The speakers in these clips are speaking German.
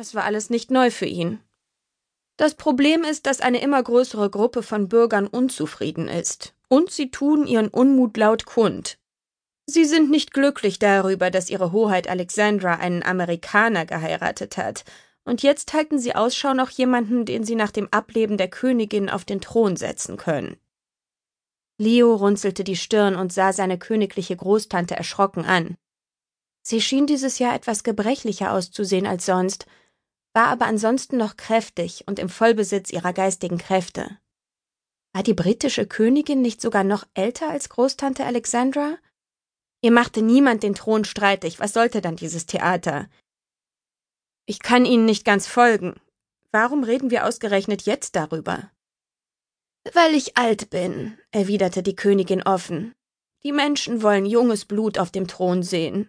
Das war alles nicht neu für ihn. Das Problem ist, dass eine immer größere Gruppe von Bürgern unzufrieden ist, und sie tun ihren Unmut laut kund. Sie sind nicht glücklich darüber, dass ihre Hoheit Alexandra einen Amerikaner geheiratet hat, und jetzt halten sie Ausschau nach jemanden, den sie nach dem Ableben der Königin auf den Thron setzen können. Leo runzelte die Stirn und sah seine königliche Großtante erschrocken an. Sie schien dieses Jahr etwas gebrechlicher auszusehen als sonst, war aber ansonsten noch kräftig und im Vollbesitz ihrer geistigen Kräfte. War die britische Königin nicht sogar noch älter als Großtante Alexandra? Ihr machte niemand den Thron streitig, was sollte dann dieses Theater? Ich kann Ihnen nicht ganz folgen. Warum reden wir ausgerechnet jetzt darüber? Weil ich alt bin, erwiderte die Königin offen. Die Menschen wollen junges Blut auf dem Thron sehen.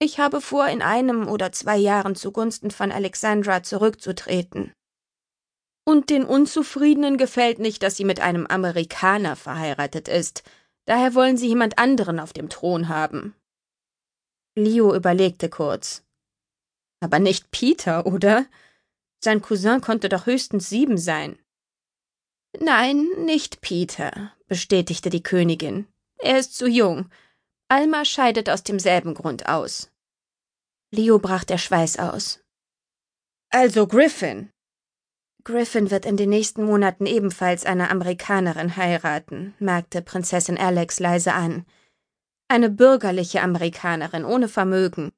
Ich habe vor, in einem oder zwei Jahren zugunsten von Alexandra zurückzutreten. Und den Unzufriedenen gefällt nicht, dass sie mit einem Amerikaner verheiratet ist. Daher wollen sie jemand anderen auf dem Thron haben. Leo überlegte kurz. Aber nicht Peter, oder? Sein Cousin konnte doch höchstens sieben sein. Nein, nicht Peter, bestätigte die Königin. Er ist zu jung. Alma scheidet aus demselben Grund aus. Leo brach der Schweiß aus. Also Griffin. Griffin wird in den nächsten Monaten ebenfalls eine Amerikanerin heiraten, merkte Prinzessin Alex leise an. Eine bürgerliche Amerikanerin ohne Vermögen.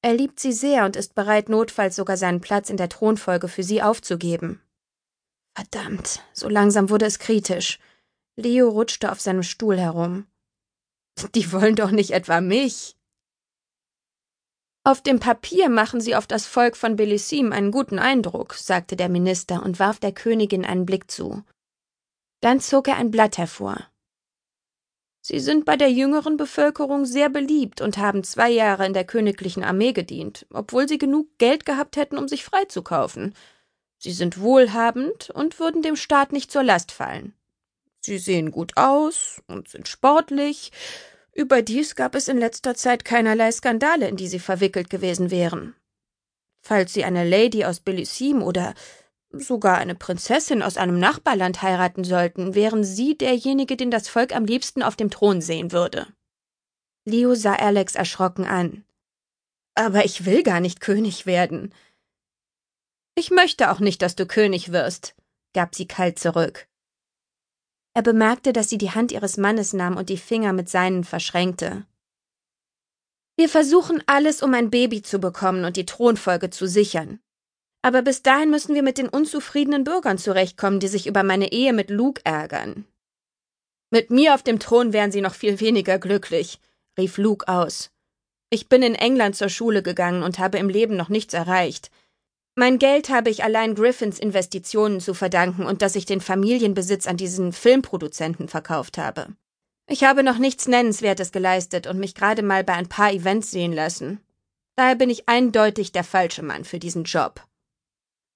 Er liebt sie sehr und ist bereit, notfalls sogar seinen Platz in der Thronfolge für sie aufzugeben. Verdammt, so langsam wurde es kritisch. Leo rutschte auf seinem Stuhl herum. Die wollen doch nicht etwa mich. Auf dem Papier machen sie auf das Volk von Belissim einen guten Eindruck, sagte der Minister und warf der Königin einen Blick zu. Dann zog er ein Blatt hervor. Sie sind bei der jüngeren Bevölkerung sehr beliebt und haben zwei Jahre in der königlichen Armee gedient, obwohl sie genug Geld gehabt hätten, um sich freizukaufen. Sie sind wohlhabend und würden dem Staat nicht zur Last fallen. Sie sehen gut aus und sind sportlich. Überdies gab es in letzter Zeit keinerlei Skandale, in die sie verwickelt gewesen wären. Falls sie eine Lady aus Belissim oder sogar eine Prinzessin aus einem Nachbarland heiraten sollten, wären Sie derjenige, den das Volk am liebsten auf dem Thron sehen würde. Leo sah Alex erschrocken an. Aber ich will gar nicht König werden. Ich möchte auch nicht, dass du König wirst, gab sie kalt zurück. Er bemerkte, dass sie die Hand ihres Mannes nahm und die Finger mit seinen verschränkte. Wir versuchen alles, um ein Baby zu bekommen und die Thronfolge zu sichern. Aber bis dahin müssen wir mit den unzufriedenen Bürgern zurechtkommen, die sich über meine Ehe mit Luke ärgern. Mit mir auf dem Thron wären sie noch viel weniger glücklich, rief Luke aus. Ich bin in England zur Schule gegangen und habe im Leben noch nichts erreicht. Mein Geld habe ich allein Griffins Investitionen zu verdanken und dass ich den Familienbesitz an diesen Filmproduzenten verkauft habe. Ich habe noch nichts Nennenswertes geleistet und mich gerade mal bei ein paar Events sehen lassen. Daher bin ich eindeutig der falsche Mann für diesen Job.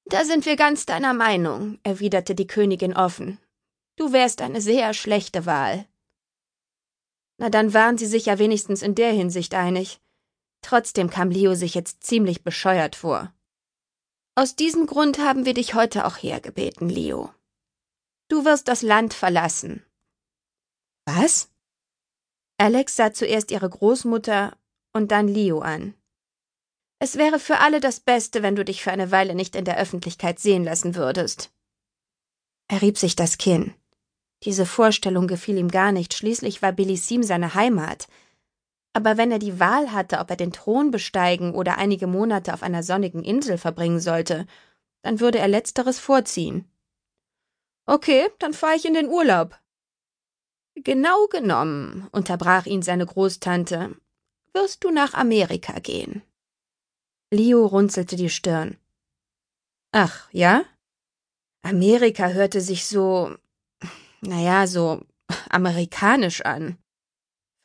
Da sind wir ganz deiner Meinung, erwiderte die Königin offen. Du wärst eine sehr schlechte Wahl. Na, dann waren sie sich ja wenigstens in der Hinsicht einig. Trotzdem kam Leo sich jetzt ziemlich bescheuert vor. Aus diesem Grund haben wir dich heute auch hergebeten, Leo. Du wirst das Land verlassen. Was? Alex sah zuerst ihre Großmutter und dann Leo an. Es wäre für alle das Beste, wenn du dich für eine Weile nicht in der Öffentlichkeit sehen lassen würdest. Er rieb sich das Kinn. Diese Vorstellung gefiel ihm gar nicht, schließlich war Belissim seine Heimat, aber wenn er die Wahl hatte, ob er den Thron besteigen oder einige Monate auf einer sonnigen Insel verbringen sollte, dann würde er letzteres vorziehen. Okay, dann fahre ich in den Urlaub. Genau genommen, unterbrach ihn seine Großtante, wirst du nach Amerika gehen. Leo runzelte die Stirn. Ach, ja? Amerika hörte sich so, naja, so amerikanisch an.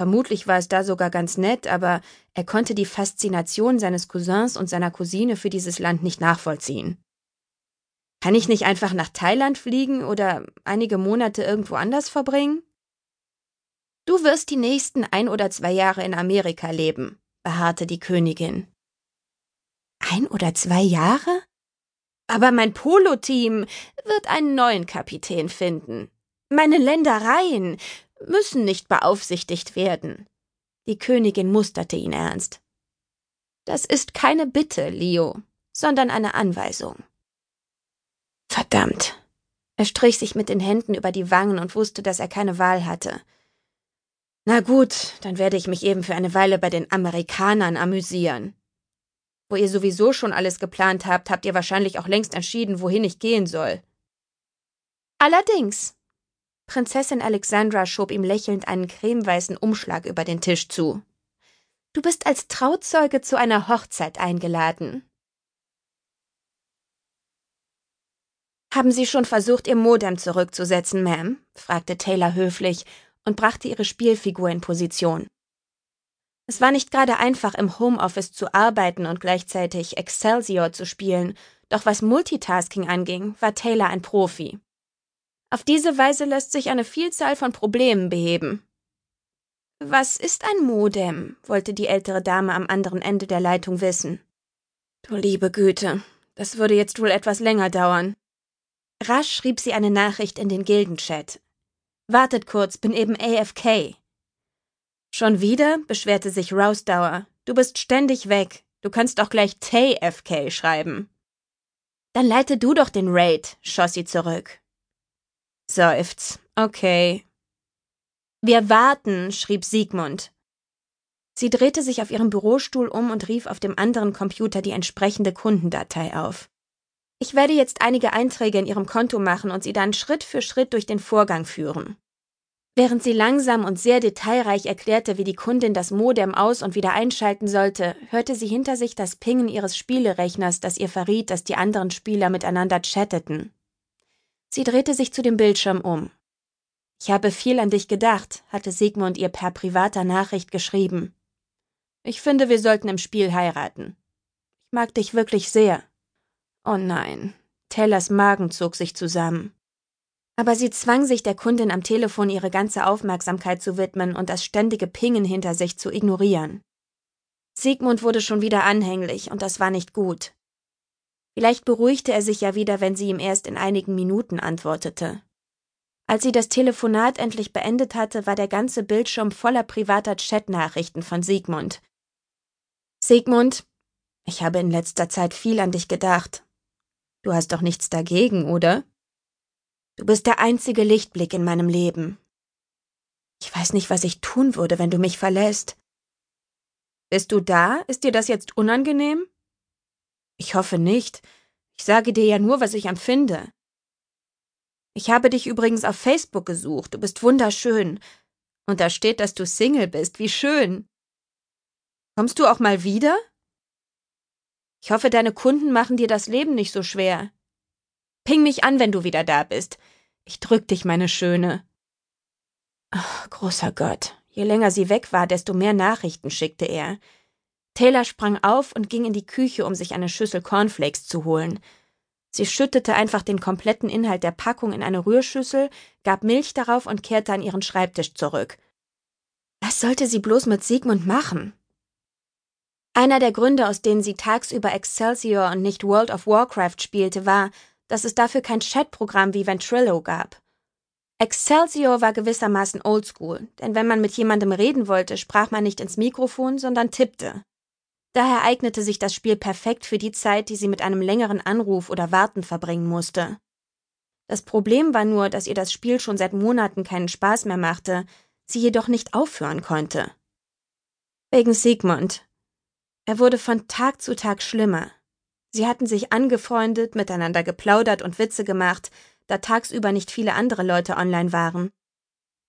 Vermutlich war es da sogar ganz nett, aber er konnte die Faszination seines Cousins und seiner Cousine für dieses Land nicht nachvollziehen. Kann ich nicht einfach nach Thailand fliegen oder einige Monate irgendwo anders verbringen? Du wirst die nächsten ein oder zwei Jahre in Amerika leben, beharrte die Königin. Ein oder zwei Jahre? Aber mein Polo-Team wird einen neuen Kapitän finden. Meine Ländereien müssen nicht beaufsichtigt werden. Die Königin musterte ihn ernst. Das ist keine Bitte, Leo, sondern eine Anweisung. Verdammt. Er strich sich mit den Händen über die Wangen und wusste, dass er keine Wahl hatte. Na gut, dann werde ich mich eben für eine Weile bei den Amerikanern amüsieren. Wo ihr sowieso schon alles geplant habt, habt ihr wahrscheinlich auch längst entschieden, wohin ich gehen soll. Allerdings. Prinzessin Alexandra schob ihm lächelnd einen cremeweißen Umschlag über den Tisch zu. Du bist als Trauzeuge zu einer Hochzeit eingeladen. Haben Sie schon versucht, Ihr Modem zurückzusetzen, Ma'am? fragte Taylor höflich und brachte ihre Spielfigur in Position. Es war nicht gerade einfach, im Homeoffice zu arbeiten und gleichzeitig Excelsior zu spielen, doch was Multitasking anging, war Taylor ein Profi. Auf diese Weise lässt sich eine Vielzahl von Problemen beheben. Was ist ein Modem? wollte die ältere Dame am anderen Ende der Leitung wissen. Du liebe Güte, das würde jetzt wohl etwas länger dauern. Rasch schrieb sie eine Nachricht in den Gildenchat. Wartet kurz, bin eben AFK. Schon wieder? beschwerte sich Rousdauer. Du bist ständig weg. Du kannst doch gleich TFK schreiben. Dann leite du doch den Raid, schoss sie zurück. Seufz. Okay. Wir warten, schrieb Siegmund. Sie drehte sich auf ihrem Bürostuhl um und rief auf dem anderen Computer die entsprechende Kundendatei auf. Ich werde jetzt einige Einträge in Ihrem Konto machen und Sie dann Schritt für Schritt durch den Vorgang führen. Während sie langsam und sehr detailreich erklärte, wie die Kundin das Modem aus und wieder einschalten sollte, hörte sie hinter sich das Pingen ihres Spielerechners, das ihr verriet, dass die anderen Spieler miteinander chatteten. Sie drehte sich zu dem Bildschirm um. Ich habe viel an dich gedacht, hatte Sigmund ihr per privater Nachricht geschrieben. Ich finde, wir sollten im Spiel heiraten. Ich mag dich wirklich sehr. Oh nein. Taylors Magen zog sich zusammen. Aber sie zwang sich der Kundin am Telefon ihre ganze Aufmerksamkeit zu widmen und das ständige Pingen hinter sich zu ignorieren. Sigmund wurde schon wieder anhänglich, und das war nicht gut. Vielleicht beruhigte er sich ja wieder, wenn sie ihm erst in einigen Minuten antwortete. Als sie das Telefonat endlich beendet hatte, war der ganze Bildschirm voller privater Chatnachrichten von Sigmund. Sigmund, ich habe in letzter Zeit viel an dich gedacht. Du hast doch nichts dagegen, oder? Du bist der einzige Lichtblick in meinem Leben. Ich weiß nicht, was ich tun würde, wenn du mich verlässt. Bist du da? Ist dir das jetzt unangenehm? Ich hoffe nicht. Ich sage dir ja nur, was ich empfinde. Ich habe dich übrigens auf Facebook gesucht. Du bist wunderschön. Und da steht, dass du Single bist. Wie schön. Kommst du auch mal wieder? Ich hoffe, deine Kunden machen dir das Leben nicht so schwer. Ping mich an, wenn du wieder da bist. Ich drück dich, meine Schöne. Ach, großer Gott. Je länger sie weg war, desto mehr Nachrichten schickte er. Taylor sprang auf und ging in die Küche, um sich eine Schüssel Cornflakes zu holen. Sie schüttete einfach den kompletten Inhalt der Packung in eine Rührschüssel, gab Milch darauf und kehrte an ihren Schreibtisch zurück. Was sollte sie bloß mit Sigmund machen? Einer der Gründe, aus denen sie tagsüber Excelsior und nicht World of Warcraft spielte, war, dass es dafür kein Chatprogramm wie Ventrilo gab. Excelsior war gewissermaßen oldschool, denn wenn man mit jemandem reden wollte, sprach man nicht ins Mikrofon, sondern tippte. Daher eignete sich das Spiel perfekt für die Zeit, die sie mit einem längeren Anruf oder Warten verbringen musste. Das Problem war nur, dass ihr das Spiel schon seit Monaten keinen Spaß mehr machte, sie jedoch nicht aufhören konnte. Wegen Sigmund. Er wurde von Tag zu Tag schlimmer. Sie hatten sich angefreundet, miteinander geplaudert und Witze gemacht, da tagsüber nicht viele andere Leute online waren.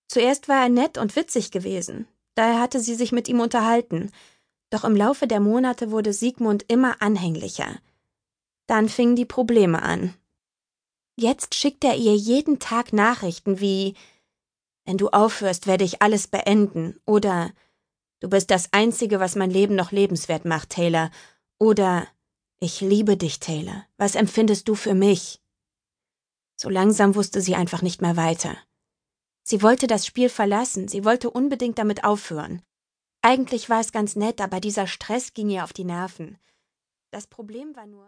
Zuerst war er nett und witzig gewesen, daher hatte sie sich mit ihm unterhalten, doch im Laufe der Monate wurde Siegmund immer anhänglicher. Dann fingen die Probleme an. Jetzt schickt er ihr jeden Tag Nachrichten wie Wenn du aufhörst, werde ich alles beenden oder Du bist das Einzige, was mein Leben noch lebenswert macht, Taylor oder Ich liebe dich, Taylor. Was empfindest du für mich? So langsam wusste sie einfach nicht mehr weiter. Sie wollte das Spiel verlassen, sie wollte unbedingt damit aufhören. Eigentlich war es ganz nett, aber dieser Stress ging ihr auf die Nerven. Das Problem war nur,